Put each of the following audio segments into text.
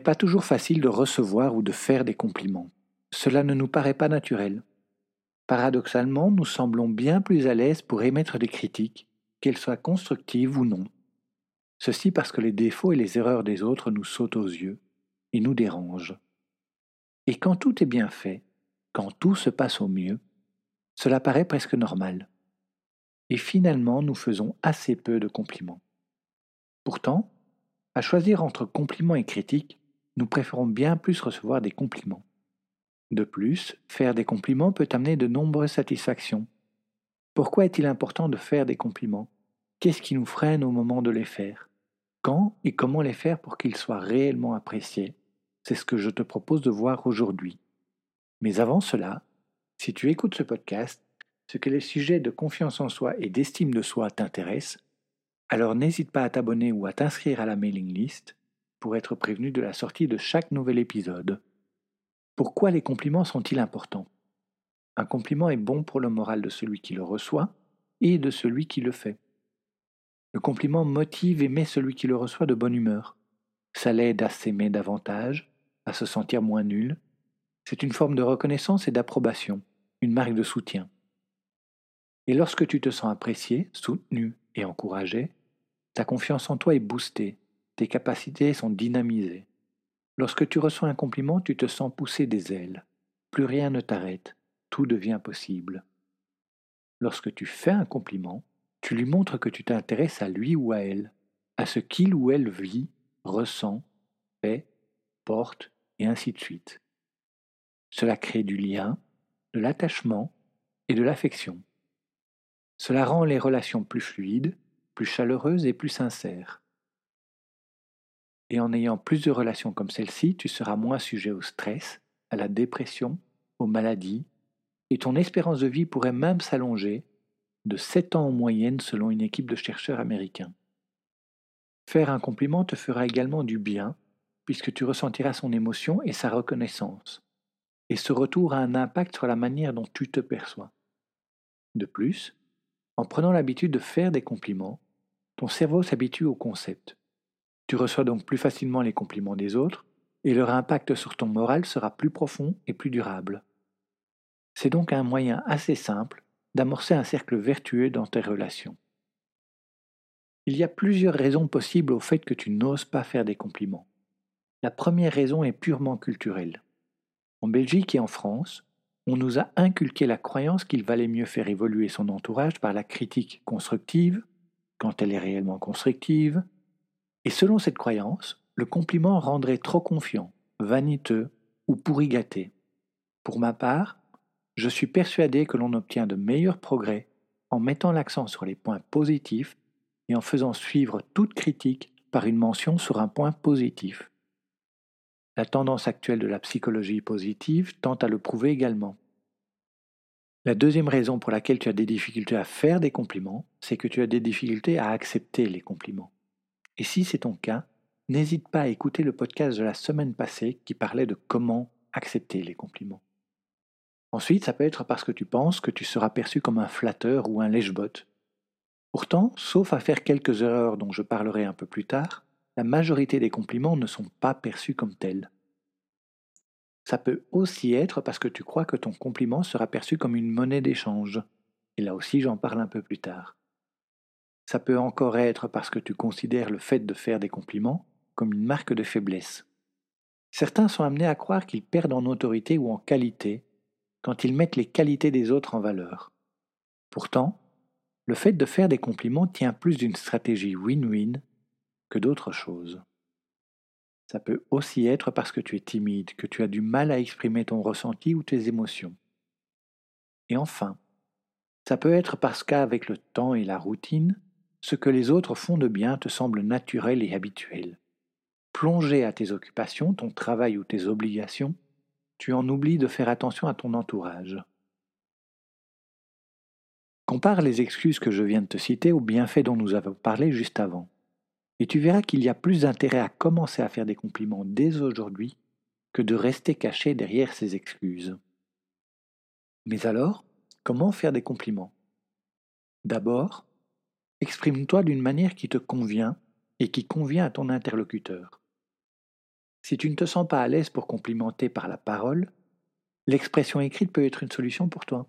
Pas toujours facile de recevoir ou de faire des compliments. Cela ne nous paraît pas naturel. Paradoxalement, nous semblons bien plus à l'aise pour émettre des critiques, qu'elles soient constructives ou non. Ceci parce que les défauts et les erreurs des autres nous sautent aux yeux et nous dérangent. Et quand tout est bien fait, quand tout se passe au mieux, cela paraît presque normal. Et finalement, nous faisons assez peu de compliments. Pourtant, à choisir entre compliments et critiques, nous préférons bien plus recevoir des compliments. De plus, faire des compliments peut amener de nombreuses satisfactions. Pourquoi est-il important de faire des compliments? Qu'est-ce qui nous freine au moment de les faire? Quand et comment les faire pour qu'ils soient réellement appréciés? C'est ce que je te propose de voir aujourd'hui. Mais avant cela, si tu écoutes ce podcast, ce que les sujets de confiance en soi et d'estime de soi t'intéressent, alors n'hésite pas à t'abonner ou à t'inscrire à la mailing list pour être prévenu de la sortie de chaque nouvel épisode. Pourquoi les compliments sont-ils importants? Un compliment est bon pour le moral de celui qui le reçoit et de celui qui le fait. Le compliment motive et met celui qui le reçoit de bonne humeur. Ça l'aide à s'aimer davantage, à se sentir moins nul. C'est une forme de reconnaissance et d'approbation, une marque de soutien. Et lorsque tu te sens apprécié, soutenu et encouragé, ta confiance en toi est boostée, tes capacités sont dynamisées. Lorsque tu reçois un compliment, tu te sens pousser des ailes. Plus rien ne t'arrête, tout devient possible. Lorsque tu fais un compliment, tu lui montres que tu t'intéresses à lui ou à elle, à ce qu'il ou elle vit, ressent, fait, porte, et ainsi de suite. Cela crée du lien, de l'attachement et de l'affection. Cela rend les relations plus fluides, plus chaleureuses et plus sincères. Et en ayant plus de relations comme celle-ci, tu seras moins sujet au stress, à la dépression, aux maladies, et ton espérance de vie pourrait même s'allonger de 7 ans en moyenne selon une équipe de chercheurs américains. Faire un compliment te fera également du bien, puisque tu ressentiras son émotion et sa reconnaissance, et ce retour a un impact sur la manière dont tu te perçois. De plus, en prenant l'habitude de faire des compliments, ton cerveau s'habitue au concept. Tu reçois donc plus facilement les compliments des autres, et leur impact sur ton moral sera plus profond et plus durable. C'est donc un moyen assez simple d'amorcer un cercle vertueux dans tes relations. Il y a plusieurs raisons possibles au fait que tu n'oses pas faire des compliments. La première raison est purement culturelle. En Belgique et en France, on nous a inculqué la croyance qu'il valait mieux faire évoluer son entourage par la critique constructive, quand elle est réellement constructive, et selon cette croyance, le compliment rendrait trop confiant, vaniteux ou pourri gâté. Pour ma part, je suis persuadé que l'on obtient de meilleurs progrès en mettant l'accent sur les points positifs et en faisant suivre toute critique par une mention sur un point positif. La tendance actuelle de la psychologie positive tente à le prouver également. La deuxième raison pour laquelle tu as des difficultés à faire des compliments, c'est que tu as des difficultés à accepter les compliments. Et si c'est ton cas, n'hésite pas à écouter le podcast de la semaine passée qui parlait de comment accepter les compliments. Ensuite, ça peut être parce que tu penses que tu seras perçu comme un flatteur ou un lèche-botte. Pourtant, sauf à faire quelques erreurs dont je parlerai un peu plus tard, la majorité des compliments ne sont pas perçus comme tels. Ça peut aussi être parce que tu crois que ton compliment sera perçu comme une monnaie d'échange. Et là aussi, j'en parle un peu plus tard. Ça peut encore être parce que tu considères le fait de faire des compliments comme une marque de faiblesse. Certains sont amenés à croire qu'ils perdent en autorité ou en qualité quand ils mettent les qualités des autres en valeur. Pourtant, le fait de faire des compliments tient plus d'une stratégie win-win que d'autres choses. Ça peut aussi être parce que tu es timide, que tu as du mal à exprimer ton ressenti ou tes émotions. Et enfin, ça peut être parce qu'avec le temps et la routine, ce que les autres font de bien te semble naturel et habituel. Plongé à tes occupations, ton travail ou tes obligations, tu en oublies de faire attention à ton entourage. Compare les excuses que je viens de te citer aux bienfaits dont nous avons parlé juste avant. Et tu verras qu'il y a plus d'intérêt à commencer à faire des compliments dès aujourd'hui que de rester caché derrière ces excuses. Mais alors, comment faire des compliments? D'abord, exprime-toi d'une manière qui te convient et qui convient à ton interlocuteur. Si tu ne te sens pas à l'aise pour complimenter par la parole, l'expression écrite peut être une solution pour toi.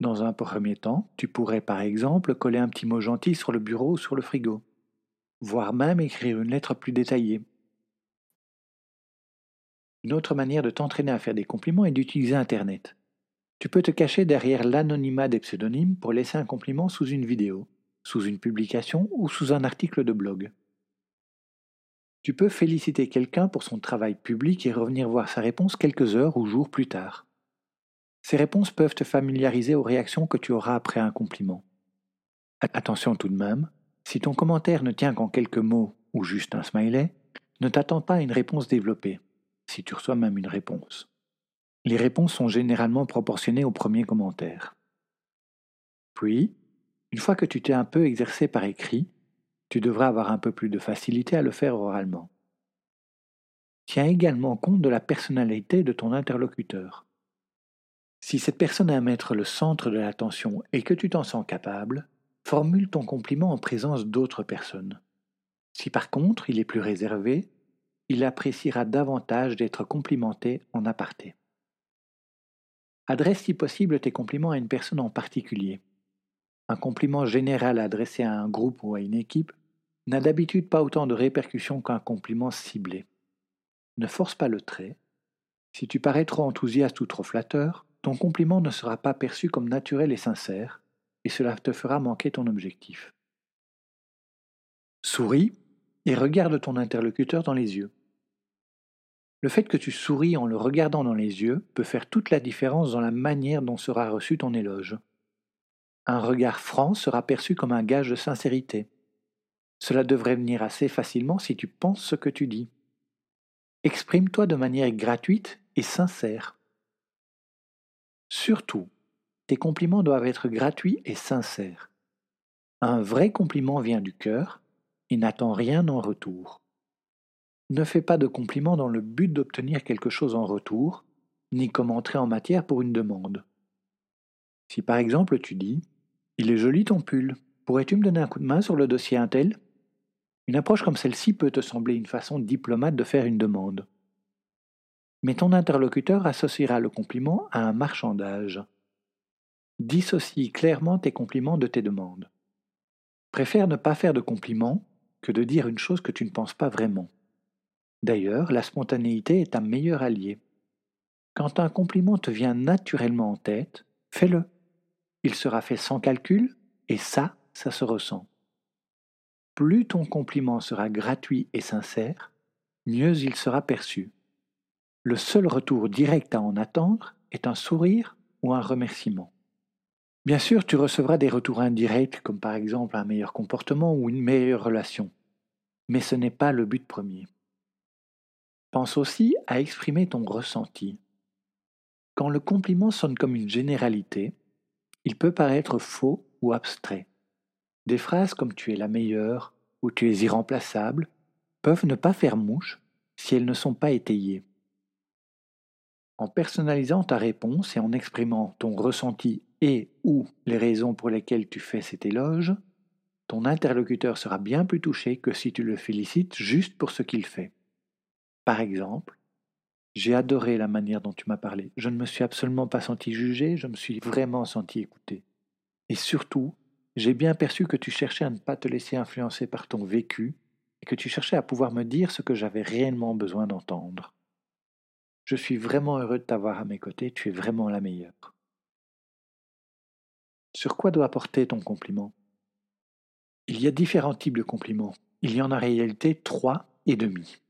Dans un premier temps, tu pourrais par exemple coller un petit mot gentil sur le bureau ou sur le frigo, voire même écrire une lettre plus détaillée. Une autre manière de t'entraîner à faire des compliments est d'utiliser Internet. Tu peux te cacher derrière l'anonymat des pseudonymes pour laisser un compliment sous une vidéo, sous une publication ou sous un article de blog. Tu peux féliciter quelqu'un pour son travail public et revenir voir sa réponse quelques heures ou jours plus tard. Ces réponses peuvent te familiariser aux réactions que tu auras après un compliment. Attention tout de même, si ton commentaire ne tient qu'en quelques mots ou juste un smiley, ne t'attends pas à une réponse développée, si tu reçois même une réponse. Les réponses sont généralement proportionnées au premier commentaire. Puis, une fois que tu t'es un peu exercé par écrit, tu devras avoir un peu plus de facilité à le faire oralement. Tiens également compte de la personnalité de ton interlocuteur. Si cette personne aime être le centre de l'attention et que tu t'en sens capable, formule ton compliment en présence d'autres personnes. Si par contre il est plus réservé, il appréciera davantage d'être complimenté en aparté. Adresse si possible tes compliments à une personne en particulier. Un compliment général adressé à un groupe ou à une équipe n'a d'habitude pas autant de répercussions qu'un compliment ciblé. Ne force pas le trait. Si tu parais trop enthousiaste ou trop flatteur, ton compliment ne sera pas perçu comme naturel et sincère, et cela te fera manquer ton objectif. Souris et regarde ton interlocuteur dans les yeux. Le fait que tu souris en le regardant dans les yeux peut faire toute la différence dans la manière dont sera reçu ton éloge. Un regard franc sera perçu comme un gage de sincérité. Cela devrait venir assez facilement si tu penses ce que tu dis. Exprime-toi de manière gratuite et sincère. Surtout, tes compliments doivent être gratuits et sincères. Un vrai compliment vient du cœur et n'attend rien en retour. Ne fais pas de compliments dans le but d'obtenir quelque chose en retour, ni comme entrée en matière pour une demande. Si par exemple tu dis Il est joli ton pull, pourrais-tu me donner un coup de main sur le dossier Intel? Une approche comme celle-ci peut te sembler une façon diplomate de faire une demande mais ton interlocuteur associera le compliment à un marchandage. Dissocie clairement tes compliments de tes demandes. Préfère ne pas faire de compliments que de dire une chose que tu ne penses pas vraiment. D'ailleurs, la spontanéité est un meilleur allié. Quand un compliment te vient naturellement en tête, fais-le. Il sera fait sans calcul, et ça, ça se ressent. Plus ton compliment sera gratuit et sincère, mieux il sera perçu. Le seul retour direct à en attendre est un sourire ou un remerciement. Bien sûr, tu recevras des retours indirects, comme par exemple un meilleur comportement ou une meilleure relation, mais ce n'est pas le but premier. Pense aussi à exprimer ton ressenti. Quand le compliment sonne comme une généralité, il peut paraître faux ou abstrait. Des phrases comme tu es la meilleure ou tu es irremplaçable peuvent ne pas faire mouche si elles ne sont pas étayées. En personnalisant ta réponse et en exprimant ton ressenti et ou les raisons pour lesquelles tu fais cet éloge, ton interlocuteur sera bien plus touché que si tu le félicites juste pour ce qu'il fait. Par exemple, j'ai adoré la manière dont tu m'as parlé. Je ne me suis absolument pas senti jugé, je me suis vraiment senti écouté. Et surtout, j'ai bien perçu que tu cherchais à ne pas te laisser influencer par ton vécu et que tu cherchais à pouvoir me dire ce que j'avais réellement besoin d'entendre. Je suis vraiment heureux de t'avoir à mes côtés, tu es vraiment la meilleure. Sur quoi doit porter ton compliment? Il y a différents types de compliments. Il y en a en réalité trois et demi.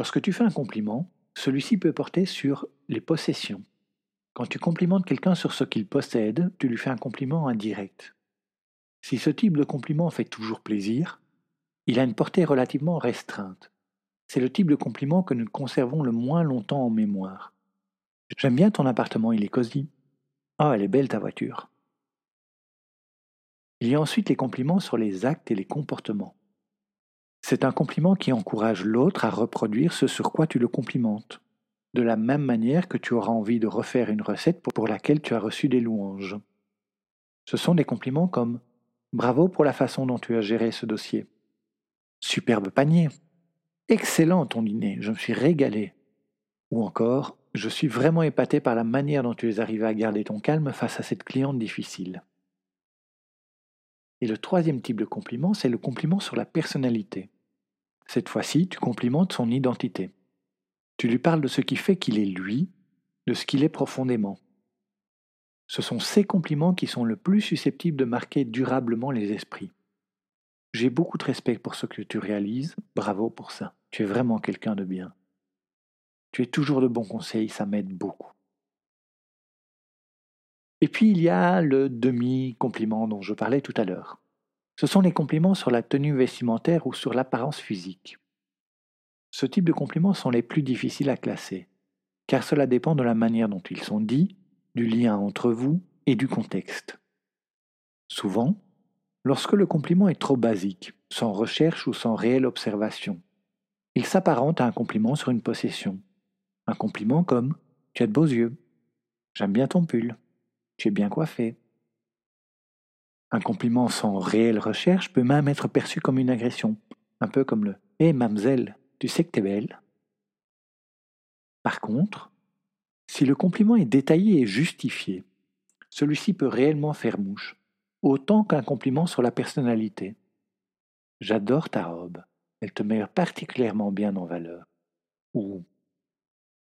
Lorsque tu fais un compliment, celui-ci peut porter sur les possessions. Quand tu complimentes quelqu'un sur ce qu'il possède, tu lui fais un compliment indirect. Si ce type de compliment fait toujours plaisir, il a une portée relativement restreinte. C'est le type de compliment que nous conservons le moins longtemps en mémoire. J'aime bien ton appartement, il est cosy. Ah, elle est belle ta voiture. Il y a ensuite les compliments sur les actes et les comportements. C'est un compliment qui encourage l'autre à reproduire ce sur quoi tu le complimentes, de la même manière que tu auras envie de refaire une recette pour laquelle tu as reçu des louanges. Ce sont des compliments comme Bravo pour la façon dont tu as géré ce dossier. Superbe panier. Excellent ton dîner, je me suis régalé. Ou encore, je suis vraiment épaté par la manière dont tu es arrivé à garder ton calme face à cette cliente difficile. Et le troisième type de compliment, c'est le compliment sur la personnalité. Cette fois-ci, tu complimentes son identité. Tu lui parles de ce qui fait qu'il est lui, de ce qu'il est profondément. Ce sont ces compliments qui sont le plus susceptibles de marquer durablement les esprits. J'ai beaucoup de respect pour ce que tu réalises, bravo pour ça. Tu es vraiment quelqu'un de bien. Tu es toujours de bons conseils, ça m'aide beaucoup. Et puis il y a le demi-compliment dont je parlais tout à l'heure. Ce sont les compliments sur la tenue vestimentaire ou sur l'apparence physique. Ce type de compliments sont les plus difficiles à classer, car cela dépend de la manière dont ils sont dits, du lien entre vous et du contexte. Souvent, lorsque le compliment est trop basique, sans recherche ou sans réelle observation, il s'apparente à un compliment sur une possession. Un compliment comme ⁇ Tu as de beaux yeux ⁇ J'aime bien ton pull ⁇ tu es bien coiffé. Un compliment sans réelle recherche peut même être perçu comme une agression, un peu comme le Hé hey, mademoiselle, tu sais que t'es belle. Par contre, si le compliment est détaillé et justifié, celui-ci peut réellement faire mouche, autant qu'un compliment sur la personnalité. J'adore ta robe, elle te met particulièrement bien en valeur. Ou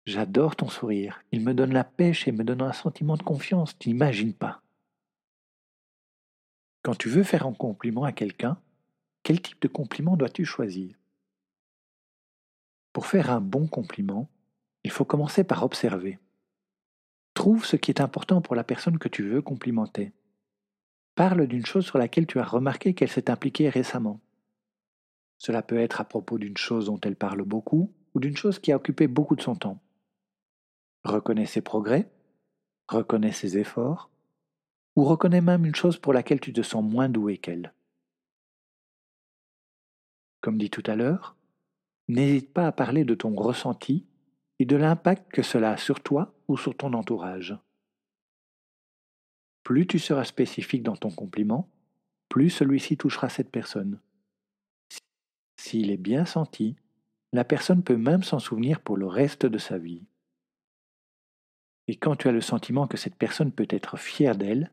J'adore ton sourire. Il me donne la pêche et me donne un sentiment de confiance. Tu n'imagines pas. Quand tu veux faire un compliment à quelqu'un, quel type de compliment dois-tu choisir? Pour faire un bon compliment, il faut commencer par observer. Trouve ce qui est important pour la personne que tu veux complimenter. Parle d'une chose sur laquelle tu as remarqué qu'elle s'est impliquée récemment. Cela peut être à propos d'une chose dont elle parle beaucoup ou d'une chose qui a occupé beaucoup de son temps. Reconnais ses progrès, reconnais ses efforts, ou reconnais même une chose pour laquelle tu te sens moins doué qu'elle. Comme dit tout à l'heure, n'hésite pas à parler de ton ressenti et de l'impact que cela a sur toi ou sur ton entourage. Plus tu seras spécifique dans ton compliment, plus celui-ci touchera cette personne. S'il est bien senti, la personne peut même s'en souvenir pour le reste de sa vie. Et quand tu as le sentiment que cette personne peut être fière d'elle,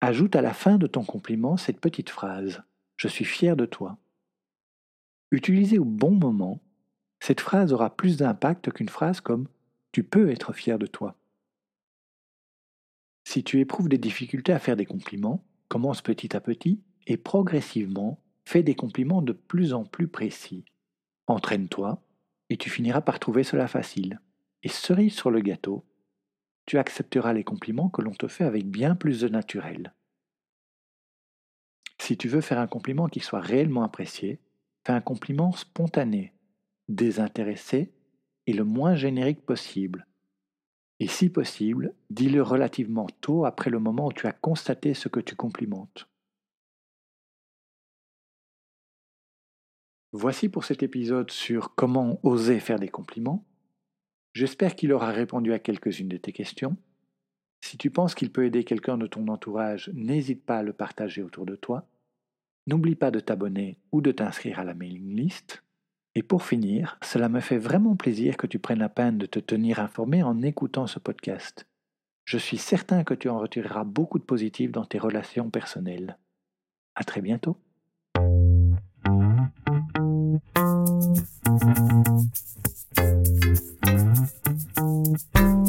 ajoute à la fin de ton compliment cette petite phrase ⁇ Je suis fier de toi ⁇ Utilisée au bon moment, cette phrase aura plus d'impact qu'une phrase comme ⁇ Tu peux être fier de toi ⁇ Si tu éprouves des difficultés à faire des compliments, commence petit à petit et progressivement fais des compliments de plus en plus précis. Entraîne-toi et tu finiras par trouver cela facile. Et cerise sur le gâteau, tu accepteras les compliments que l'on te fait avec bien plus de naturel. Si tu veux faire un compliment qui soit réellement apprécié, fais un compliment spontané, désintéressé et le moins générique possible. Et si possible, dis-le relativement tôt après le moment où tu as constaté ce que tu complimentes. Voici pour cet épisode sur comment oser faire des compliments. J'espère qu'il aura répondu à quelques-unes de tes questions. Si tu penses qu'il peut aider quelqu'un de ton entourage, n'hésite pas à le partager autour de toi. N'oublie pas de t'abonner ou de t'inscrire à la mailing list. Et pour finir, cela me fait vraiment plaisir que tu prennes la peine de te tenir informé en écoutant ce podcast. Je suis certain que tu en retireras beaucoup de positif dans tes relations personnelles. À très bientôt. Thank you.